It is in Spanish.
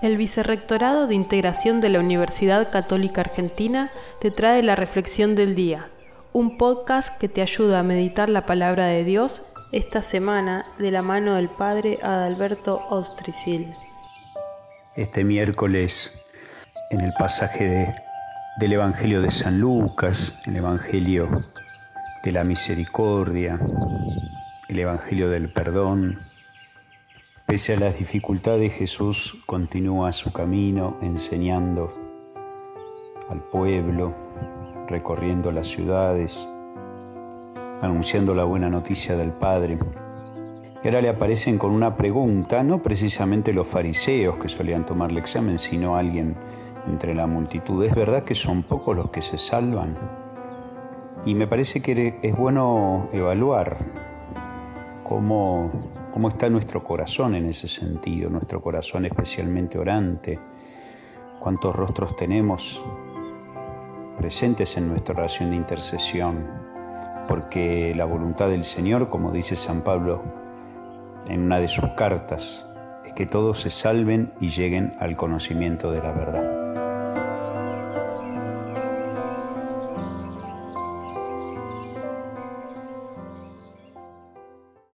El Vicerrectorado de Integración de la Universidad Católica Argentina te trae la Reflexión del Día, un podcast que te ayuda a meditar la palabra de Dios esta semana de la mano del Padre Adalberto Ostricil. Este miércoles, en el pasaje del Evangelio de San Lucas, el Evangelio de la misericordia, el Evangelio del perdón, Pese a las dificultades, Jesús continúa su camino enseñando al pueblo, recorriendo las ciudades, anunciando la buena noticia del Padre. Y ahora le aparecen con una pregunta, no precisamente los fariseos que solían tomarle examen, sino alguien entre la multitud. ¿Es verdad que son pocos los que se salvan? Y me parece que es bueno evaluar cómo cómo está nuestro corazón en ese sentido, nuestro corazón especialmente orante, cuántos rostros tenemos presentes en nuestra oración de intercesión, porque la voluntad del Señor, como dice San Pablo en una de sus cartas, es que todos se salven y lleguen al conocimiento de la verdad.